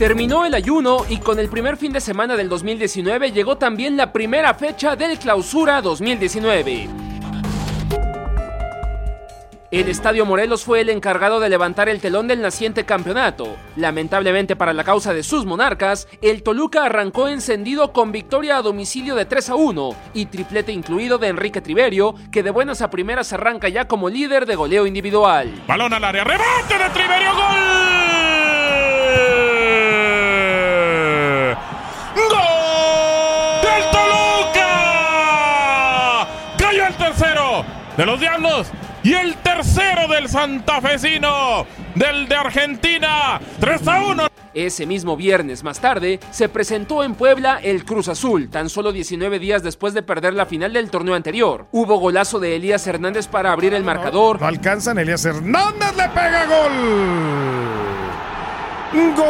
Terminó el ayuno y con el primer fin de semana del 2019 llegó también la primera fecha del Clausura 2019. El Estadio Morelos fue el encargado de levantar el telón del naciente campeonato. Lamentablemente para la causa de sus monarcas, el Toluca arrancó encendido con victoria a domicilio de 3 a 1 y triplete incluido de Enrique Triverio, que de buenas a primeras arranca ya como líder de goleo individual. Balón al área, rebote de Triverio. ¡Gol! De los Diablos y el tercero del santafesino, del de Argentina, 3 a 1. Ese mismo viernes más tarde se presentó en Puebla el Cruz Azul, tan solo 19 días después de perder la final del torneo anterior. Hubo golazo de Elías Hernández para abrir el marcador. No alcanzan, Elías Hernández le pega gol. ¡Gol!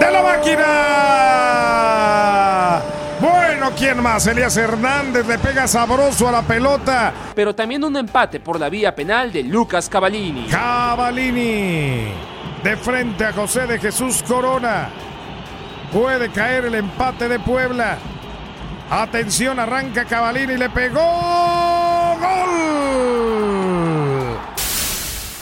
¡De la máquina! ¿Quién más? Elías Hernández le pega sabroso a la pelota. Pero también un empate por la vía penal de Lucas Cavallini. Cavallini de frente a José de Jesús Corona. Puede caer el empate de Puebla. Atención, arranca Cavallini y le pegó. ¡Gol!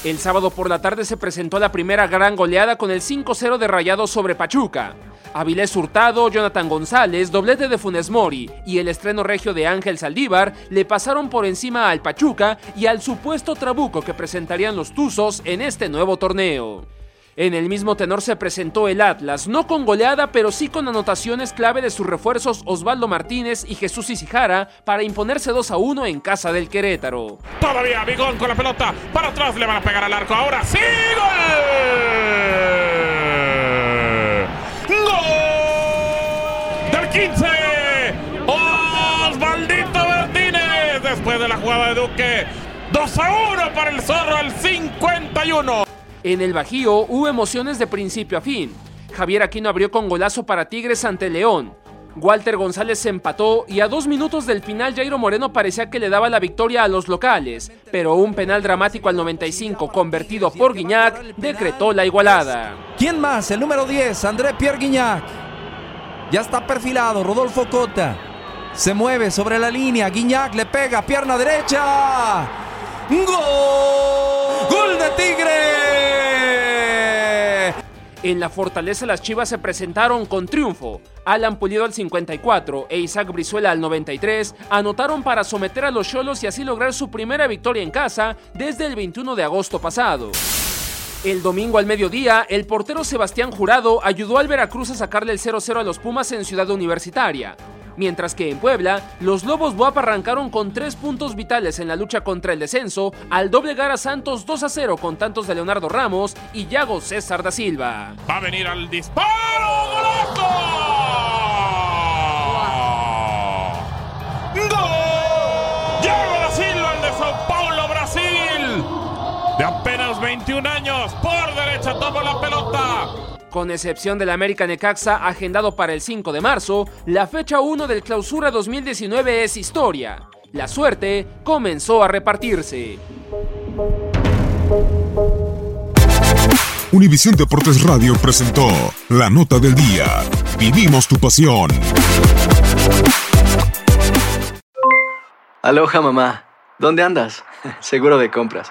El sábado por la tarde se presentó la primera gran goleada con el 5-0 de Rayado sobre Pachuca. Avilés Hurtado, Jonathan González, doblete de Funes Mori y el estreno regio de Ángel Saldívar le pasaron por encima al Pachuca y al supuesto trabuco que presentarían los Tuzos en este nuevo torneo. En el mismo tenor se presentó el Atlas, no con goleada, pero sí con anotaciones clave de sus refuerzos Osvaldo Martínez y Jesús Isijara para imponerse 2 a 1 en casa del Querétaro. Todavía Bigón con la pelota. Para atrás le van a pegar al arco. Ahora sí, gol. ¡Gol! Del 15. Osvaldito Martínez. Después de la jugada de Duque. 2 a 1 para el zorro al 51. En el Bajío hubo emociones de principio a fin. Javier Aquino abrió con golazo para Tigres ante León. Walter González se empató y a dos minutos del final Jairo Moreno parecía que le daba la victoria a los locales, pero un penal dramático al 95 convertido por Guiñac decretó la igualada. ¿Quién más? El número 10, André Pierre Guignac. Ya está perfilado, Rodolfo Cota. Se mueve sobre la línea, Guignac le pega, pierna derecha. ¡Gol! ¡Gol de Tigre! En la Fortaleza las Chivas se presentaron con triunfo. Alan Pulido al 54 e Isaac Brizuela al 93 anotaron para someter a los Cholos y así lograr su primera victoria en casa desde el 21 de agosto pasado. El domingo al mediodía, el portero Sebastián Jurado ayudó al Veracruz a sacarle el 0-0 a los Pumas en Ciudad Universitaria. Mientras que en Puebla, los Lobos Buap arrancaron con tres puntos vitales en la lucha contra el descenso al doblegar a Santos 2 a 0 con tantos de Leonardo Ramos y Yago César da Silva. Va a venir al disparo. 21 años, por derecha toma la pelota. Con excepción del América Necaxa agendado para el 5 de marzo, la fecha 1 del Clausura 2019 es historia. La suerte comenzó a repartirse. Univisión Deportes Radio presentó la nota del día. Vivimos tu pasión. Aloha mamá, ¿dónde andas? Seguro de compras.